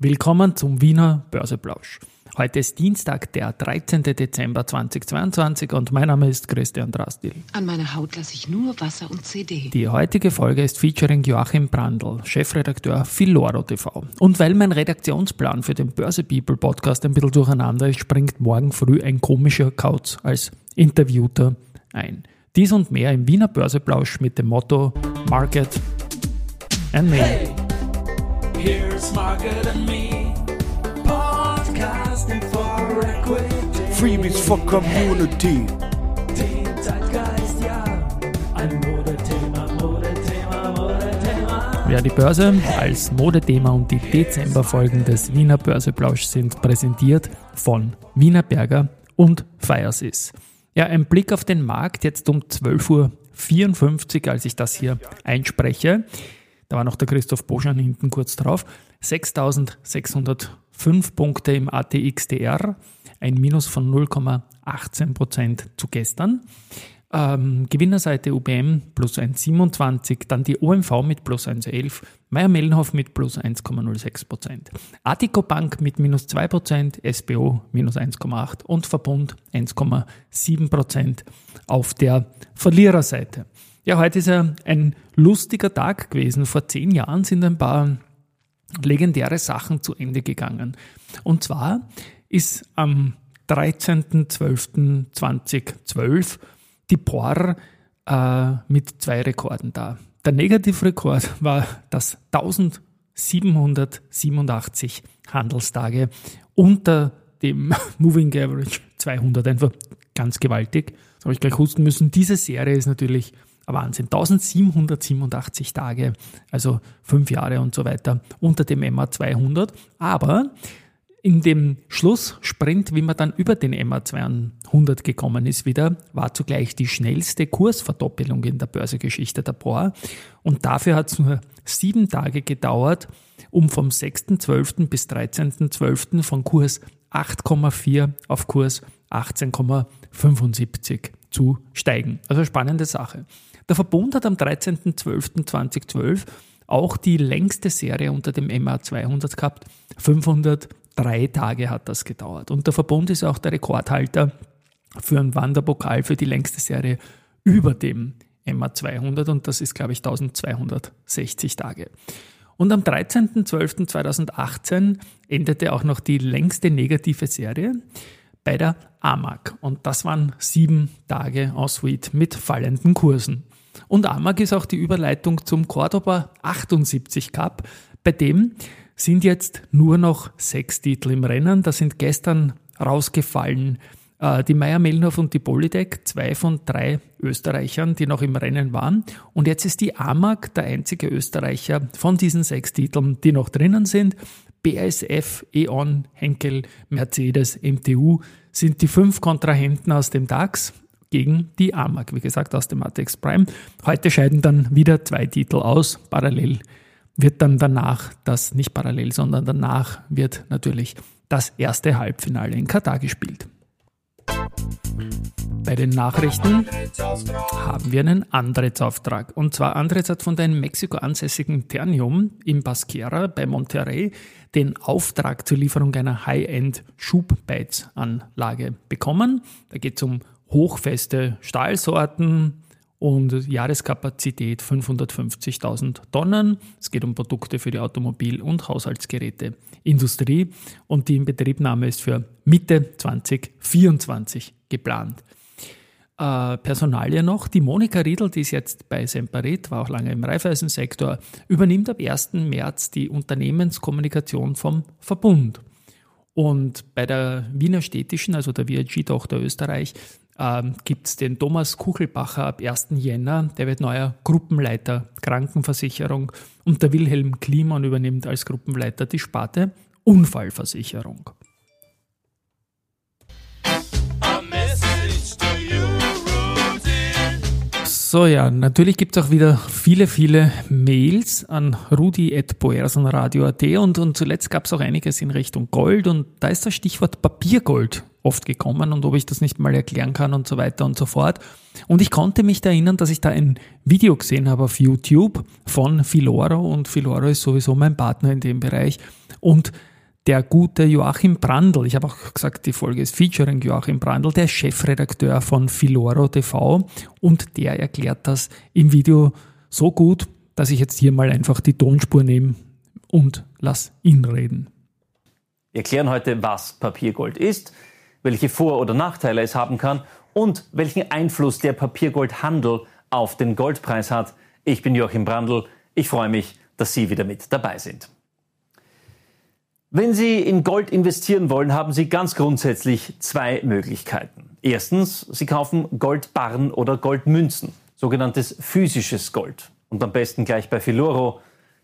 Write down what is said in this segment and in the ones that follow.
Willkommen zum Wiener Börseplausch. Heute ist Dienstag, der 13. Dezember 2022 und mein Name ist Christian Drastil. An meiner Haut lasse ich nur Wasser und CD. Die heutige Folge ist featuring Joachim Brandl, Chefredakteur Filoro TV. Und weil mein Redaktionsplan für den Börse People Podcast ein bisschen durcheinander ist, springt morgen früh ein komischer Kauz als Interviewter ein. Dies und mehr im Wiener Börseplausch mit dem Motto Market and Me. Hey, here's Market and Me, podcasting for equity. Freebies for Community. Den Zeitgeist, ja, ein Modethema, Modethema, Modethema. Ja, die Börse als Modethema und die Dezemberfolgen des Wiener Börseplausch sind präsentiert von Wiener Berger und Firesys. Ja, ein Blick auf den Markt jetzt um 12.54 Uhr, als ich das hier einspreche. Da war noch der Christoph Boschan hinten kurz drauf. 6.605 Punkte im ATXDR, ein Minus von 0,18% zu gestern. Ähm, Gewinnerseite UBM plus 1,27, dann die OMV mit plus 1,11, Meier-Mellenhof mit plus 1,06%, Artico Bank mit minus 2%, SBO minus 1,8% und Verbund 1,7% auf der Verliererseite. Ja, heute ist ja ein lustiger Tag gewesen. Vor zehn Jahren sind ein paar legendäre Sachen zu Ende gegangen. Und zwar ist am 13.12.2012 die POR äh, mit zwei Rekorden da. Der Negativrekord war das 1787 Handelstage unter dem Moving Average 200. Einfach ganz gewaltig. Das habe ich gleich husten müssen. Diese Serie ist natürlich Wahnsinn. 1787 Tage, also fünf Jahre und so weiter unter dem MA 200. Aber in dem Schlusssprint, wie man dann über den MA 200 gekommen ist wieder, war zugleich die schnellste Kursverdoppelung in der Börsegeschichte der POR. Und dafür hat es nur sieben Tage gedauert, um vom 6.12. bis 13.12. von Kurs 8,4 auf Kurs 18,75 zu steigen. Also spannende Sache. Der Verbund hat am 13.12.2012 auch die längste Serie unter dem MA 200 gehabt. 503 Tage hat das gedauert. Und der Verbund ist auch der Rekordhalter für einen Wanderpokal für die längste Serie über dem MA 200 und das ist, glaube ich, 1260 Tage. Und am 13.12.2018 endete auch noch die längste negative Serie bei der AMAG. Und das waren sieben Tage en suite mit fallenden Kursen. Und AMAG ist auch die Überleitung zum Cordoba 78 Cup, bei dem sind jetzt nur noch sechs Titel im Rennen. Da sind gestern rausgefallen äh, die Meier Mellenhof und die Polytech, zwei von drei Österreichern, die noch im Rennen waren. Und jetzt ist die AMAG der einzige Österreicher von diesen sechs Titeln, die noch drinnen sind. BASF, E.ON, Henkel, Mercedes, MTU sind die fünf Kontrahenten aus dem DAX gegen die AMAG, wie gesagt, aus dem ATX Prime. Heute scheiden dann wieder zwei Titel aus. Parallel wird dann danach das, nicht parallel, sondern danach wird natürlich das erste Halbfinale in Katar gespielt. Bei den Nachrichten haben wir einen Andretz-Auftrag. Und zwar Andretz hat von der in Mexiko ansässigen Ternium in Basquera bei Monterrey den Auftrag zur Lieferung einer High-End-Schubbeizanlage bekommen. Da geht es um hochfeste Stahlsorten und Jahreskapazität 550.000 Tonnen. Es geht um Produkte für die Automobil- und Haushaltsgeräteindustrie und die Inbetriebnahme ist für Mitte 2024 geplant. Äh, Personalie noch. Die Monika Riedl, die ist jetzt bei Semperit, war auch lange im Raiffeisensektor, übernimmt ab 1. März die Unternehmenskommunikation vom Verbund. Und bei der Wiener Städtischen, also der VIG-Tochter Österreich, ähm, gibt es den Thomas Kuchelbacher ab 1. Jänner. Der wird neuer Gruppenleiter Krankenversicherung und der Wilhelm Kliman übernimmt als Gruppenleiter die Sparte Unfallversicherung. So ja, natürlich gibt es auch wieder viele, viele Mails an rudi.boersenradio.at und, und zuletzt gab es auch einiges in Richtung Gold und da ist das Stichwort Papiergold oft gekommen und ob ich das nicht mal erklären kann und so weiter und so fort. Und ich konnte mich da erinnern, dass ich da ein Video gesehen habe auf YouTube von Filoro und Filoro ist sowieso mein Partner in dem Bereich. Und der gute Joachim Brandl, ich habe auch gesagt, die Folge ist featuring Joachim Brandl, der Chefredakteur von Filoro TV und der erklärt das im Video so gut, dass ich jetzt hier mal einfach die Tonspur nehme und lass ihn reden. Wir erklären heute, was Papiergold ist, welche Vor- oder Nachteile es haben kann und welchen Einfluss der Papiergoldhandel auf den Goldpreis hat. Ich bin Joachim Brandl. Ich freue mich, dass Sie wieder mit dabei sind. Wenn Sie in Gold investieren wollen, haben Sie ganz grundsätzlich zwei Möglichkeiten. Erstens, Sie kaufen Goldbarren oder Goldmünzen, sogenanntes physisches Gold. Und am besten gleich bei Filoro,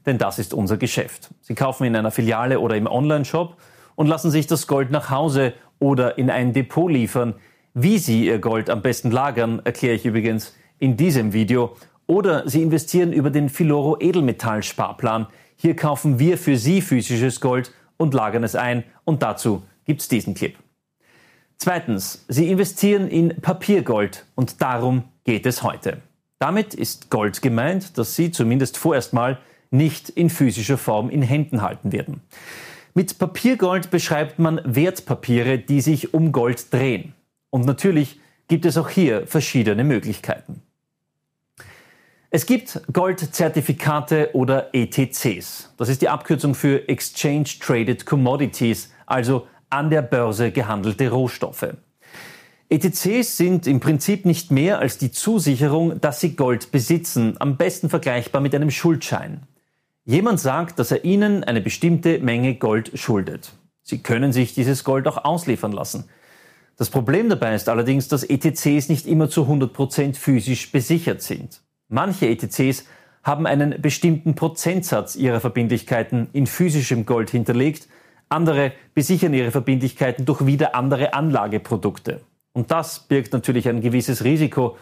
denn das ist unser Geschäft. Sie kaufen in einer Filiale oder im Onlineshop und lassen sich das Gold nach Hause oder in ein Depot liefern. Wie Sie Ihr Gold am besten lagern, erkläre ich übrigens in diesem Video. Oder Sie investieren über den Filoro Edelmetall-Sparplan. Hier kaufen wir für Sie physisches Gold und lagern es ein. Und dazu gibt's diesen Clip. Zweitens, Sie investieren in Papiergold und darum geht es heute. Damit ist Gold gemeint, das Sie zumindest vorerst mal nicht in physischer Form in Händen halten werden. Mit Papiergold beschreibt man Wertpapiere, die sich um Gold drehen. Und natürlich gibt es auch hier verschiedene Möglichkeiten. Es gibt Goldzertifikate oder ETCs. Das ist die Abkürzung für Exchange Traded Commodities, also an der Börse gehandelte Rohstoffe. ETCs sind im Prinzip nicht mehr als die Zusicherung, dass sie Gold besitzen, am besten vergleichbar mit einem Schuldschein. Jemand sagt, dass er Ihnen eine bestimmte Menge Gold schuldet. Sie können sich dieses Gold auch ausliefern lassen. Das Problem dabei ist allerdings, dass ETCs nicht immer zu 100% physisch besichert sind. Manche ETCs haben einen bestimmten Prozentsatz ihrer Verbindlichkeiten in physischem Gold hinterlegt, andere besichern ihre Verbindlichkeiten durch wieder andere Anlageprodukte. Und das birgt natürlich ein gewisses Risiko.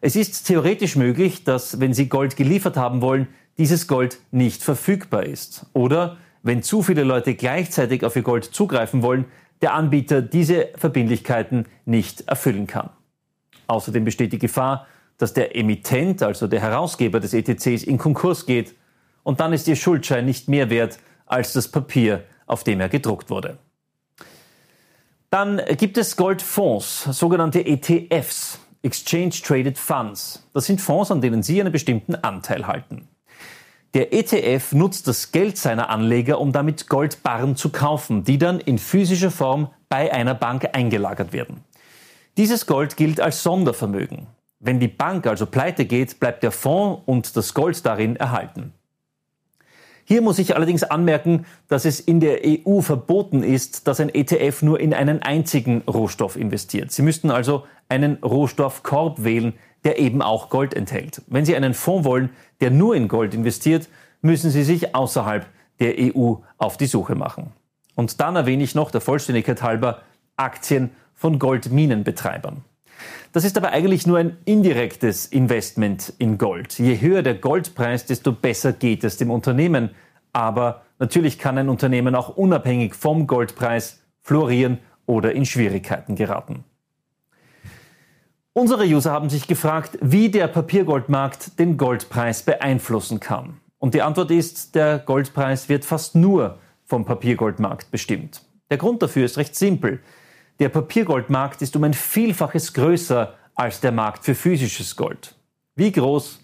Es ist theoretisch möglich, dass wenn Sie Gold geliefert haben wollen, dieses Gold nicht verfügbar ist. Oder wenn zu viele Leute gleichzeitig auf Ihr Gold zugreifen wollen, der Anbieter diese Verbindlichkeiten nicht erfüllen kann. Außerdem besteht die Gefahr, dass der Emittent, also der Herausgeber des ETCs, in Konkurs geht und dann ist Ihr Schuldschein nicht mehr wert als das Papier, auf dem er gedruckt wurde. Dann gibt es Goldfonds, sogenannte ETFs, Exchange Traded Funds. Das sind Fonds, an denen Sie einen bestimmten Anteil halten. Der ETF nutzt das Geld seiner Anleger, um damit Goldbarren zu kaufen, die dann in physischer Form bei einer Bank eingelagert werden. Dieses Gold gilt als Sondervermögen. Wenn die Bank also pleite geht, bleibt der Fonds und das Gold darin erhalten. Hier muss ich allerdings anmerken, dass es in der EU verboten ist, dass ein ETF nur in einen einzigen Rohstoff investiert. Sie müssten also einen Rohstoffkorb wählen, der eben auch Gold enthält. Wenn Sie einen Fonds wollen, der nur in Gold investiert, müssen Sie sich außerhalb der EU auf die Suche machen. Und dann erwähne ich noch der Vollständigkeit halber Aktien von Goldminenbetreibern. Das ist aber eigentlich nur ein indirektes Investment in Gold. Je höher der Goldpreis, desto besser geht es dem Unternehmen. Aber natürlich kann ein Unternehmen auch unabhängig vom Goldpreis florieren oder in Schwierigkeiten geraten. Unsere User haben sich gefragt, wie der Papiergoldmarkt den Goldpreis beeinflussen kann. Und die Antwort ist, der Goldpreis wird fast nur vom Papiergoldmarkt bestimmt. Der Grund dafür ist recht simpel. Der Papiergoldmarkt ist um ein Vielfaches größer als der Markt für physisches Gold. Wie groß,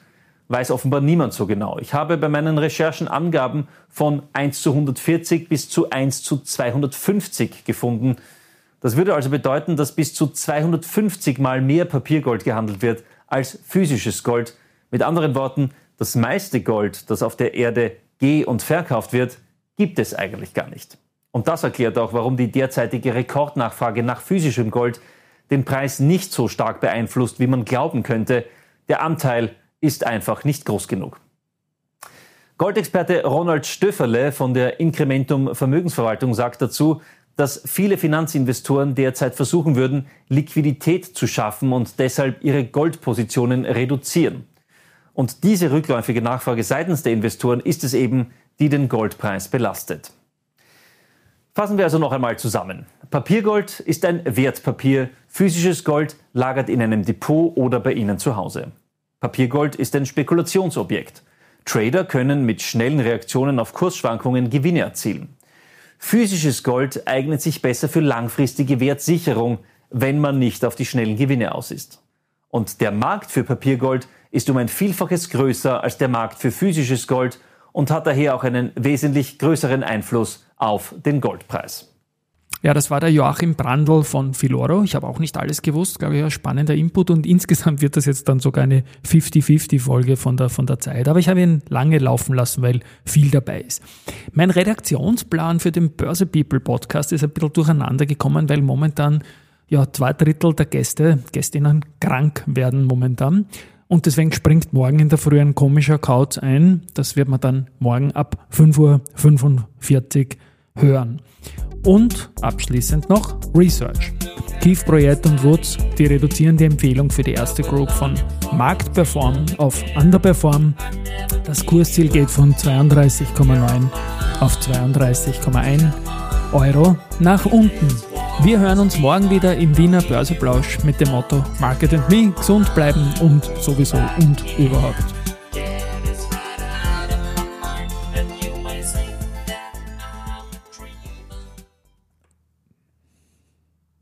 weiß offenbar niemand so genau. Ich habe bei meinen Recherchen Angaben von 1 zu 140 bis zu 1 zu 250 gefunden. Das würde also bedeuten, dass bis zu 250 mal mehr Papiergold gehandelt wird als physisches Gold. Mit anderen Worten, das meiste Gold, das auf der Erde ge- und verkauft wird, gibt es eigentlich gar nicht. Und das erklärt auch, warum die derzeitige Rekordnachfrage nach physischem Gold den Preis nicht so stark beeinflusst, wie man glauben könnte. Der Anteil ist einfach nicht groß genug. Goldexperte Ronald Stöfferle von der Incrementum Vermögensverwaltung sagt dazu, dass viele Finanzinvestoren derzeit versuchen würden, Liquidität zu schaffen und deshalb ihre Goldpositionen reduzieren. Und diese rückläufige Nachfrage seitens der Investoren ist es eben, die den Goldpreis belastet. Fassen wir also noch einmal zusammen. Papiergold ist ein Wertpapier, physisches Gold lagert in einem Depot oder bei Ihnen zu Hause. Papiergold ist ein Spekulationsobjekt. Trader können mit schnellen Reaktionen auf Kursschwankungen Gewinne erzielen. Physisches Gold eignet sich besser für langfristige Wertsicherung, wenn man nicht auf die schnellen Gewinne aus ist. Und der Markt für Papiergold ist um ein Vielfaches größer als der Markt für physisches Gold und hat daher auch einen wesentlich größeren Einfluss auf den Goldpreis. Ja, das war der Joachim Brandl von Filoro. Ich habe auch nicht alles gewusst, glaube ich, ein spannender Input und insgesamt wird das jetzt dann sogar eine 50-50-Folge von der, von der Zeit. Aber ich habe ihn lange laufen lassen, weil viel dabei ist. Mein Redaktionsplan für den Börse People Podcast ist ein bisschen durcheinander gekommen, weil momentan ja zwei Drittel der Gäste, Gästinnen krank werden momentan. Und deswegen springt morgen in der Früh ein komischer Kauz ein. Das wird man dann morgen ab 5.45 Uhr hören. Und abschließend noch Research. Keith Projekt und Woods, die reduzieren die Empfehlung für die erste Group von Marktperform auf Underperform. Das Kursziel geht von 32,9 auf 32,1 Euro nach unten. Wir hören uns morgen wieder im Wiener Börseplausch mit dem Motto Market and Me, gesund bleiben und sowieso und überhaupt.